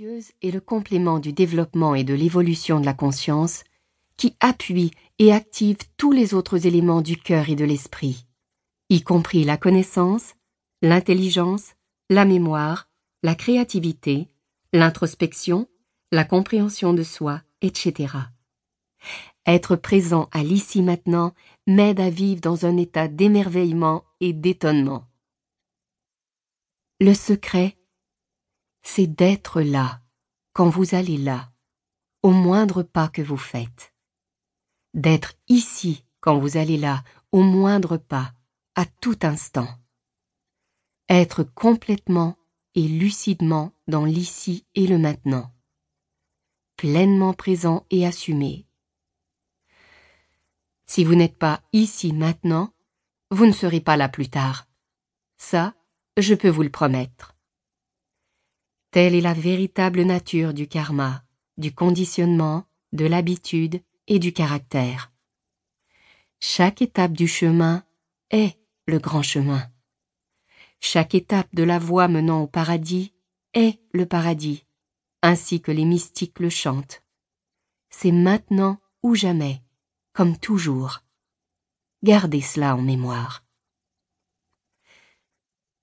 est le complément du développement et de l'évolution de la conscience qui appuie et active tous les autres éléments du cœur et de l'esprit, y compris la connaissance, l'intelligence, la mémoire, la créativité, l'introspection, la compréhension de soi, etc. Être présent à l'ici maintenant m'aide à vivre dans un état d'émerveillement et d'étonnement. Le secret, c'est d'être là quand vous allez là, au moindre pas que vous faites. D'être ici quand vous allez là, au moindre pas, à tout instant. Être complètement et lucidement dans l'ici et le maintenant. Pleinement présent et assumé. Si vous n'êtes pas ici maintenant, vous ne serez pas là plus tard. Ça, je peux vous le promettre. Telle est la véritable nature du karma, du conditionnement, de l'habitude et du caractère. Chaque étape du chemin est le grand chemin. Chaque étape de la voie menant au paradis est le paradis, ainsi que les mystiques le chantent. C'est maintenant ou jamais, comme toujours. Gardez cela en mémoire.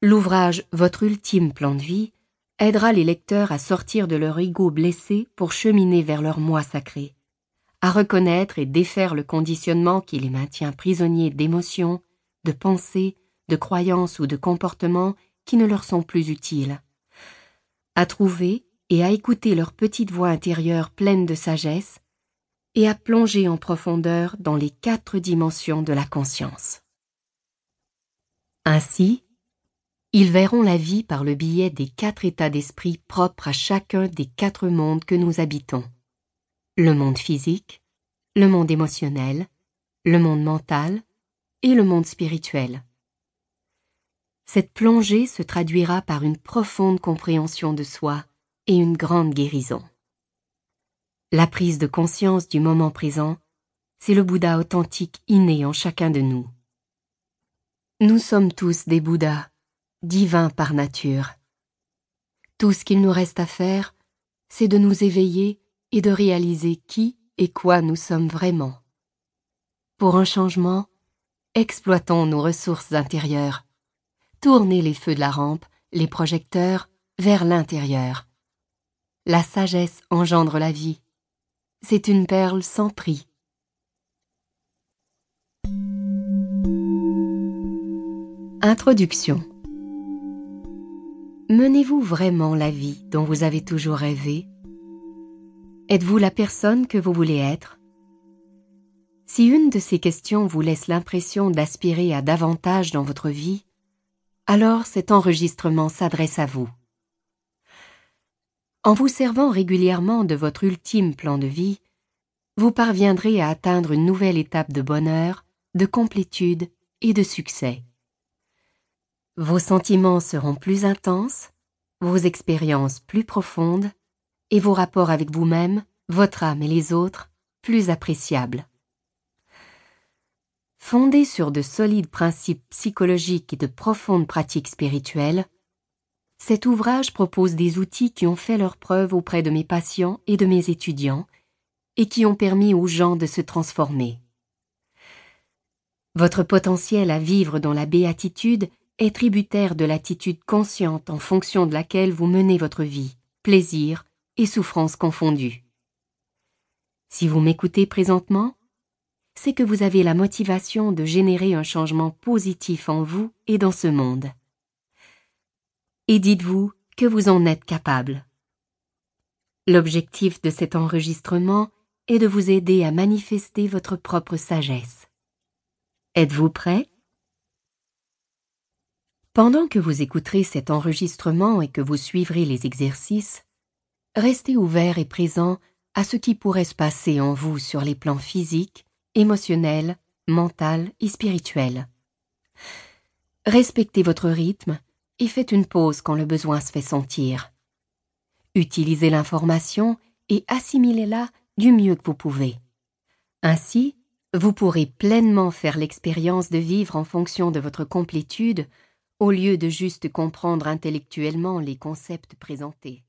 L'ouvrage Votre ultime plan de vie aidera les lecteurs à sortir de leur ego blessé pour cheminer vers leur moi sacré, à reconnaître et défaire le conditionnement qui les maintient prisonniers d'émotions, de pensées, de croyances ou de comportements qui ne leur sont plus utiles, à trouver et à écouter leur petite voix intérieure pleine de sagesse, et à plonger en profondeur dans les quatre dimensions de la conscience. Ainsi, ils verront la vie par le biais des quatre états d'esprit propres à chacun des quatre mondes que nous habitons. Le monde physique, le monde émotionnel, le monde mental et le monde spirituel. Cette plongée se traduira par une profonde compréhension de soi et une grande guérison. La prise de conscience du moment présent, c'est le Bouddha authentique inné en chacun de nous. Nous sommes tous des Bouddhas, divins par nature. Tout ce qu'il nous reste à faire, c'est de nous éveiller et de réaliser qui et quoi nous sommes vraiment. Pour un changement, exploitons nos ressources intérieures tournez les feux de la rampe, les projecteurs, vers l'intérieur. La sagesse engendre la vie. C'est une perle sans prix. Introduction Menez-vous vraiment la vie dont vous avez toujours rêvé? Êtes-vous la personne que vous voulez être? Si une de ces questions vous laisse l'impression d'aspirer à davantage dans votre vie, alors cet enregistrement s'adresse à vous. En vous servant régulièrement de votre ultime plan de vie, vous parviendrez à atteindre une nouvelle étape de bonheur, de complétude et de succès. Vos sentiments seront plus intenses, vos expériences plus profondes, et vos rapports avec vous-même, votre âme et les autres plus appréciables. Fondé sur de solides principes psychologiques et de profondes pratiques spirituelles, cet ouvrage propose des outils qui ont fait leur preuve auprès de mes patients et de mes étudiants et qui ont permis aux gens de se transformer. Votre potentiel à vivre dans la béatitude est tributaire de l'attitude consciente en fonction de laquelle vous menez votre vie, plaisir et souffrance confondus. Si vous m'écoutez présentement, c'est que vous avez la motivation de générer un changement positif en vous et dans ce monde. Et dites-vous que vous en êtes capable. L'objectif de cet enregistrement est de vous aider à manifester votre propre sagesse. Êtes-vous prêt? Pendant que vous écouterez cet enregistrement et que vous suivrez les exercices, restez ouvert et présent à ce qui pourrait se passer en vous sur les plans physiques, émotionnel, mental et spirituel. Respectez votre rythme et faites une pause quand le besoin se fait sentir. Utilisez l'information et assimilez-la du mieux que vous pouvez. Ainsi, vous pourrez pleinement faire l'expérience de vivre en fonction de votre complétude au lieu de juste comprendre intellectuellement les concepts présentés.